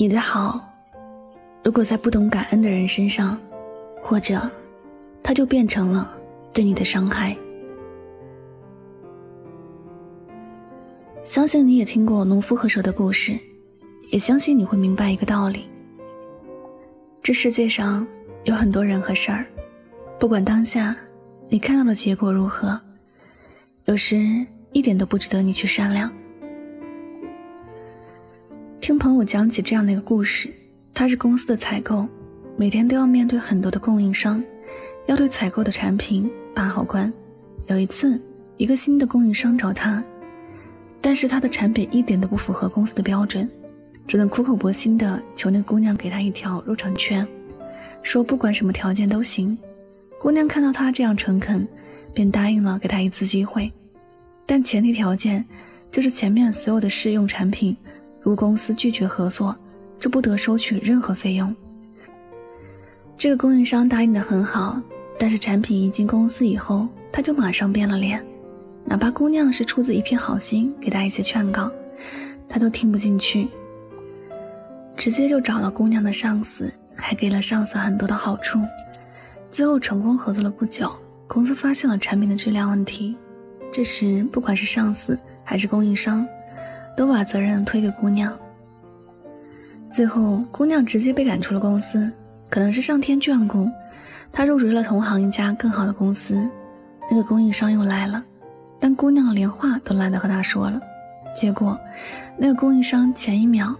你的好，如果在不懂感恩的人身上，或者，它就变成了对你的伤害。相信你也听过农夫和蛇的故事，也相信你会明白一个道理：这世界上有很多人和事儿，不管当下你看到的结果如何，有时一点都不值得你去善良。听朋友讲起这样的一个故事，他是公司的采购，每天都要面对很多的供应商，要对采购的产品把好关。有一次，一个新的供应商找他，但是他的产品一点都不符合公司的标准，只能苦口婆心的求那姑娘给他一条入场券，说不管什么条件都行。姑娘看到他这样诚恳，便答应了给他一次机会，但前提条件就是前面所有的试用产品。如公司拒绝合作，就不得收取任何费用。这个供应商答应的很好，但是产品一进公司以后，他就马上变了脸。哪怕姑娘是出自一片好心，给他一些劝告，他都听不进去，直接就找了姑娘的上司，还给了上司很多的好处。最后成功合作了不久，公司发现了产品的质量问题。这时，不管是上司还是供应商。都把责任推给姑娘，最后姑娘直接被赶出了公司。可能是上天眷顾，她入职了同行一家更好的公司。那个供应商又来了，但姑娘连话都懒得和他说了。结果，那个供应商前一秒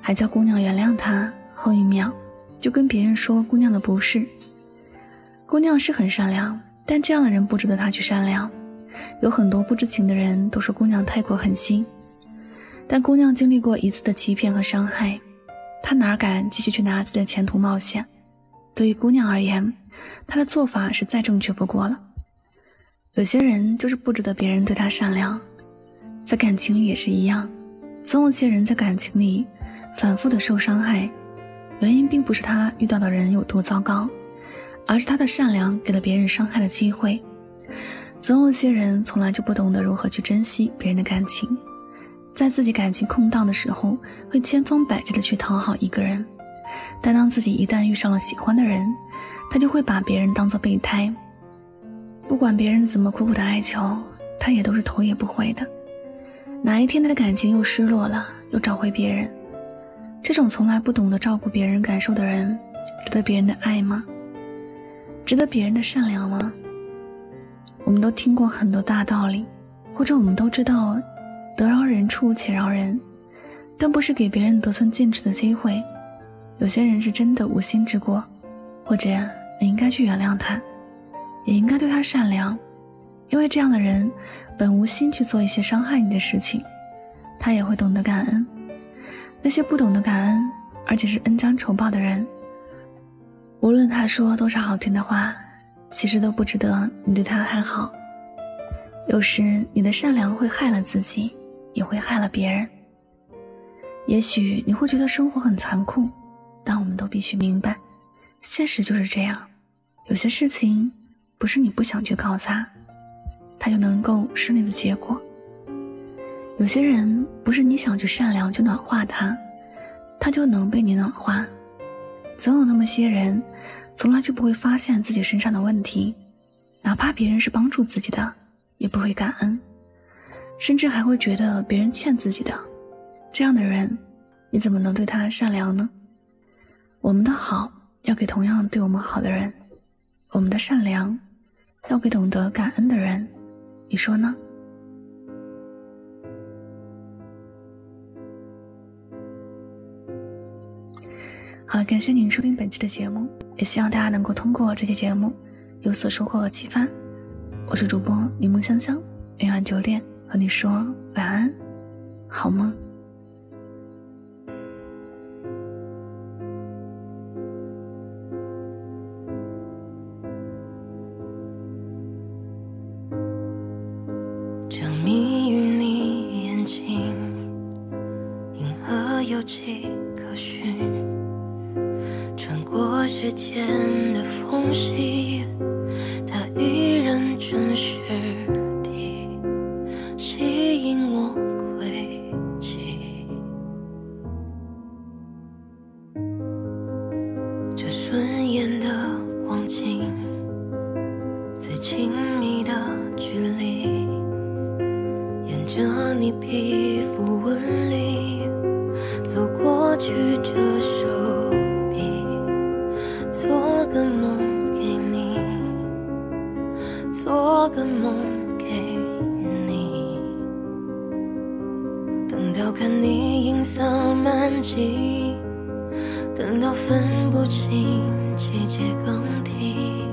还叫姑娘原谅他，后一秒就跟别人说姑娘的不是。姑娘是很善良，但这样的人不值得她去善良。有很多不知情的人都说姑娘太过狠心。但姑娘经历过一次的欺骗和伤害，她哪敢继续去拿自己的前途冒险？对于姑娘而言，她的做法是再正确不过了。有些人就是不值得别人对他善良，在感情里也是一样，总有些人在感情里反复的受伤害，原因并不是他遇到的人有多糟糕，而是他的善良给了别人伤害的机会。总有些人从来就不懂得如何去珍惜别人的感情。在自己感情空档的时候，会千方百计的去讨好一个人，但当自己一旦遇上了喜欢的人，他就会把别人当做备胎。不管别人怎么苦苦的哀求，他也都是头也不回的。哪一天他的感情又失落了，又找回别人，这种从来不懂得照顾别人感受的人，值得别人的爱吗？值得别人的善良吗？我们都听过很多大道理，或者我们都知道。得饶人处且饶人，但不是给别人得寸进尺的机会。有些人是真的无心之过，或者你应该去原谅他，也应该对他善良，因为这样的人本无心去做一些伤害你的事情，他也会懂得感恩。那些不懂得感恩，而且是恩将仇报的人，无论他说多少好听的话，其实都不值得你对他太好。有时你的善良会害了自己。也会害了别人。也许你会觉得生活很残酷，但我们都必须明白，现实就是这样。有些事情不是你不想去搞砸，它就能够顺利的结果。有些人不是你想去善良去暖化他，他就能被你暖化。总有那么些人，从来就不会发现自己身上的问题，哪怕别人是帮助自己的，也不会感恩。甚至还会觉得别人欠自己的，这样的人，你怎么能对他善良呢？我们的好要给同样对我们好的人，我们的善良要给懂得感恩的人，你说呢？好了，感谢您收听本期的节目，也希望大家能够通过这期节目有所收获和启发。我是主播柠檬香香，每晚九点。和你说晚安，好梦。着迷于你眼睛，银河有迹可循，穿过时间的缝隙，它依然真实。皮肤纹理，走过去这手臂，做个梦给你，做个梦给你。等到看你银色满际，等到分不清季节更替，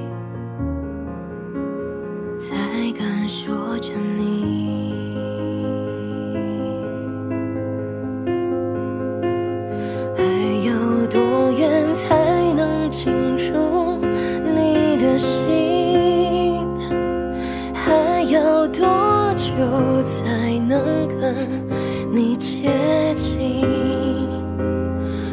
你接近？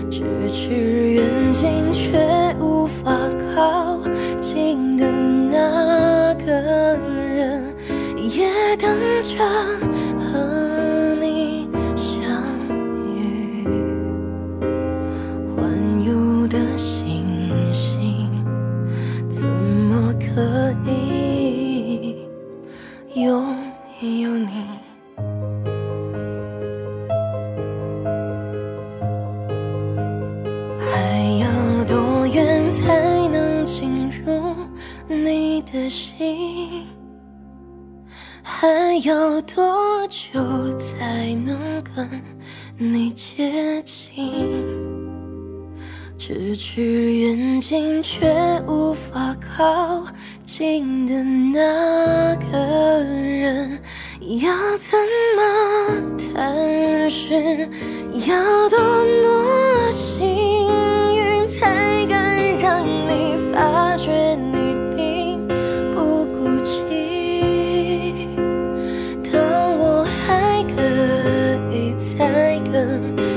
咫尺远近却无法靠近的那个人，也等着的心？还要多久才能跟你接近？咫尺远近却无法靠近的那个人，要怎么探寻？要多么幸再